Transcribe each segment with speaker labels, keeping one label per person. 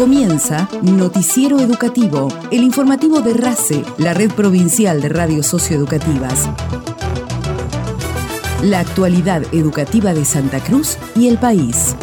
Speaker 1: Comienza Noticiero Educativo, el informativo de RACE, la red provincial de radios socioeducativas. La actualidad educativa de Santa Cruz y el país.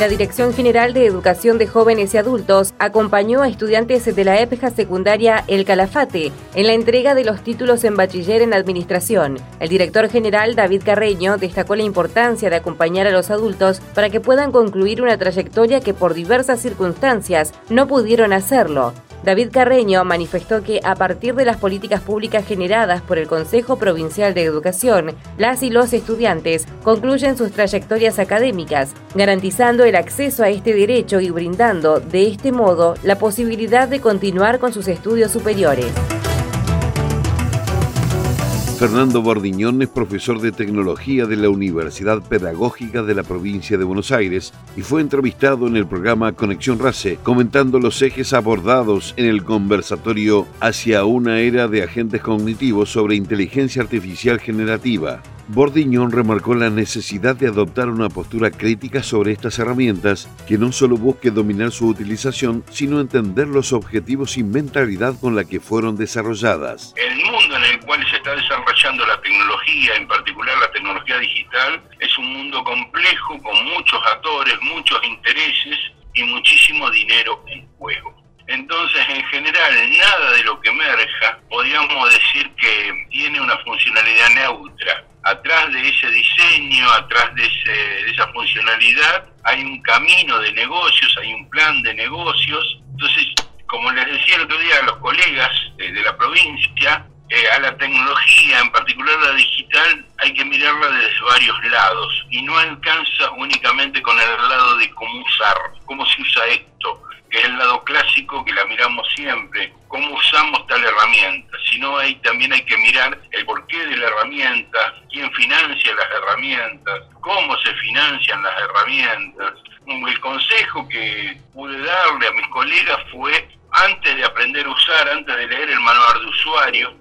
Speaker 2: La Dirección General de Educación de Jóvenes y Adultos acompañó a estudiantes de la EPJA secundaria El Calafate en la entrega de los títulos en bachiller en administración. El director general David Carreño destacó la importancia de acompañar a los adultos para que puedan concluir una trayectoria que por diversas circunstancias no pudieron hacerlo. David Carreño manifestó que a partir de las políticas públicas generadas por el Consejo Provincial de Educación, las y los estudiantes concluyen sus trayectorias académicas, garantizando el acceso a este derecho y brindando, de este modo, la posibilidad de continuar con sus estudios superiores.
Speaker 3: Fernando Bordiñón es profesor de tecnología de la Universidad Pedagógica de la provincia de Buenos Aires y fue entrevistado en el programa Conexión RACE comentando los ejes abordados en el conversatorio hacia una era de agentes cognitivos sobre inteligencia artificial generativa. Bordiñón remarcó la necesidad de adoptar una postura crítica sobre estas herramientas que no solo busque dominar su utilización, sino entender los objetivos y mentalidad con la que fueron desarrolladas.
Speaker 4: Mundo en el cual se está desarrollando la tecnología, en particular la tecnología digital, es un mundo complejo con muchos actores, muchos intereses y muchísimo dinero en juego. Entonces, en general, nada de lo que emerja, podríamos decir que tiene una funcionalidad neutra atrás de ese diseño, atrás de, esa funcionalidad, hay un camino de negocios, hay un plan de negocios. Entonces, como les decía el otro día a los colegas de, la provincia, eh, a la tecnología, en particular la digital, hay que mirarla desde varios lados. Y no alcanza únicamente con el lado de cómo usar, cómo se usa esto, que es el lado clásico que la miramos siempre, cómo usamos tal herramienta, sino ahí también hay que mirar el porqué de la herramienta, quién financia las herramientas, cómo se financian las herramientas. El consejo que pude darle a mis colegas fue, antes de aprender a usar, antes de leer el manual de usuario,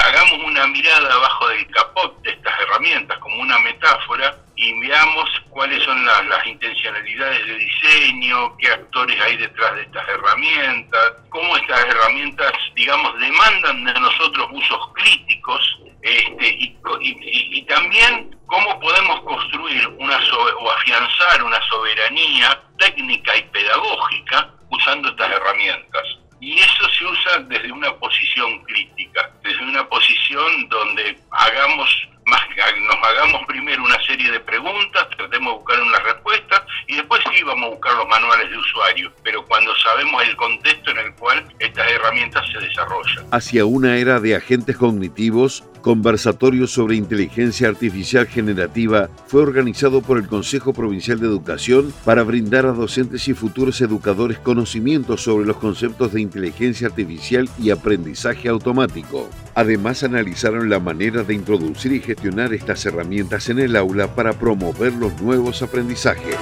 Speaker 4: hagamos una mirada abajo del capot de estas herramientas como una metáfora y veamos cuáles son las intencionalidades de diseño, qué actores hay detrás de estas herramientas, cómo estas herramientas, digamos, demandan de nosotros usos críticos este, y, y, también cómo podemos construir una o afianzar una soberanía técnica y pedagógica usando estas herramientas. Y eso se usa desde una posición crítica, desde una posición donde hagamos más nos hagamos primero una serie de preguntas, tratemos de buscar una respuesta y después sí vamos a buscar los manuales de usuario, pero cuando sabemos el contexto en el cual estas herramientas se desarrollan.
Speaker 3: Hacia una era de agentes cognitivos, conversatorio sobre inteligencia artificial generativa fue organizado por el Consejo Provincial de Educación para brindar a docentes y futuros educadores conocimientos sobre los conceptos de inteligencia artificial y aprendizaje automático. Además, analizaron la manera de introducir y gestionar estas herramientas en el aula para promover los nuevos aprendizajes.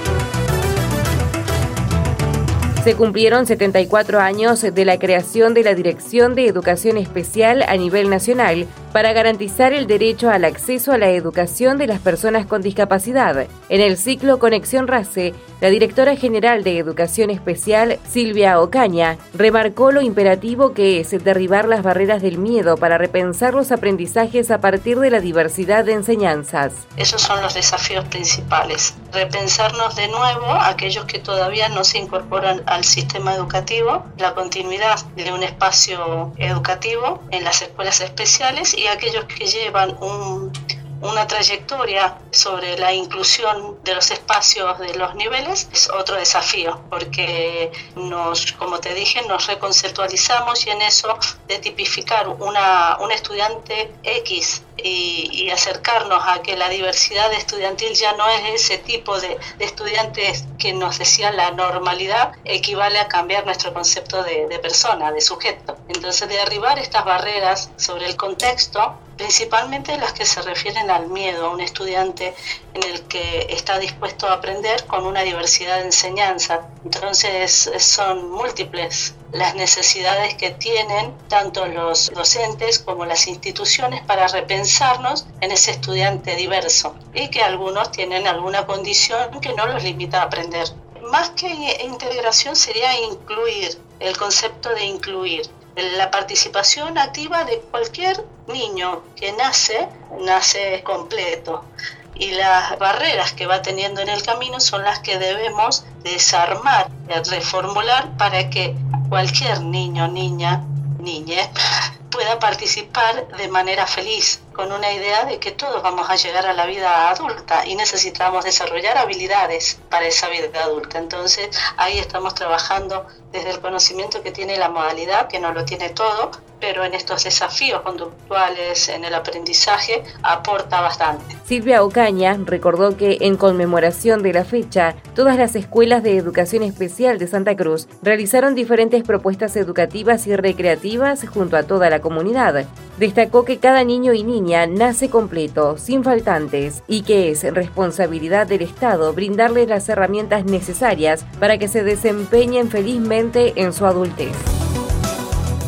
Speaker 2: Se cumplieron 74 años de la creación de la Dirección de Educación Especial a nivel nacional para garantizar el derecho al acceso a la educación de las personas con discapacidad. En el ciclo Conexión RACE, la directora general de Educación Especial, Silvia Ocaña, remarcó lo imperativo que es derribar las barreras del miedo para repensar los aprendizajes a partir de la diversidad de enseñanzas.
Speaker 5: Esos son los desafíos principales. Repensarnos de nuevo aquellos que todavía no se incorporan al sistema educativo, la continuidad de un espacio educativo en las escuelas especiales y aquellos que llevan una trayectoria sobre la inclusión de los espacios de los niveles es otro desafío porque nos, como te dije, nos reconceptualizamos y en eso de tipificar una, un estudiante X y, acercarnos a que la diversidad estudiantil ya no es ese tipo de, estudiantes que nos decía la normalidad, equivale a cambiar nuestro concepto de, de persona, de sujeto. Entonces, de derribar estas barreras sobre el contexto, principalmente las que se refieren al miedo, a un estudiante en el que está dispuesto a aprender con una diversidad de enseñanza. Entonces son múltiples las necesidades que tienen tanto los docentes como las instituciones para repensarnos en ese estudiante diverso y que algunos tienen alguna condición que no los limita a aprender más que integración sería incluir, el concepto de incluir. La participación activa de cualquier niño que nace, nace completo. Y las barreras que va teniendo en el camino son las que debemos desarmar, reformular para que cualquier niño, niña, niña pueda participar de manera feliz, con una idea de que todos vamos a llegar a la vida adulta y necesitamos desarrollar habilidades para esa vida adulta. Entonces ahí estamos trabajando desde el conocimiento que tiene la modalidad, que no lo tiene todo, pero en estos desafíos conductuales, en el aprendizaje, aporta bastante.
Speaker 2: Silvia Ocaña recordó que en conmemoración de la fecha, todas las escuelas de educación especial de Santa Cruz realizaron diferentes propuestas educativas y recreativas junto a toda la comunidad. Destacó que cada niño y niña nace completo, sin faltantes, y que es responsabilidad del Estado brindarles las herramientas necesarias para que se desempeñen felizmente en su adultez.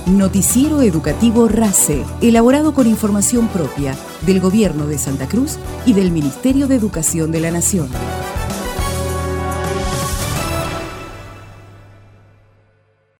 Speaker 1: Noticiero Educativo RACE, elaborado con información propia del Gobierno de Santa Cruz y del Ministerio de Educación de la Nación.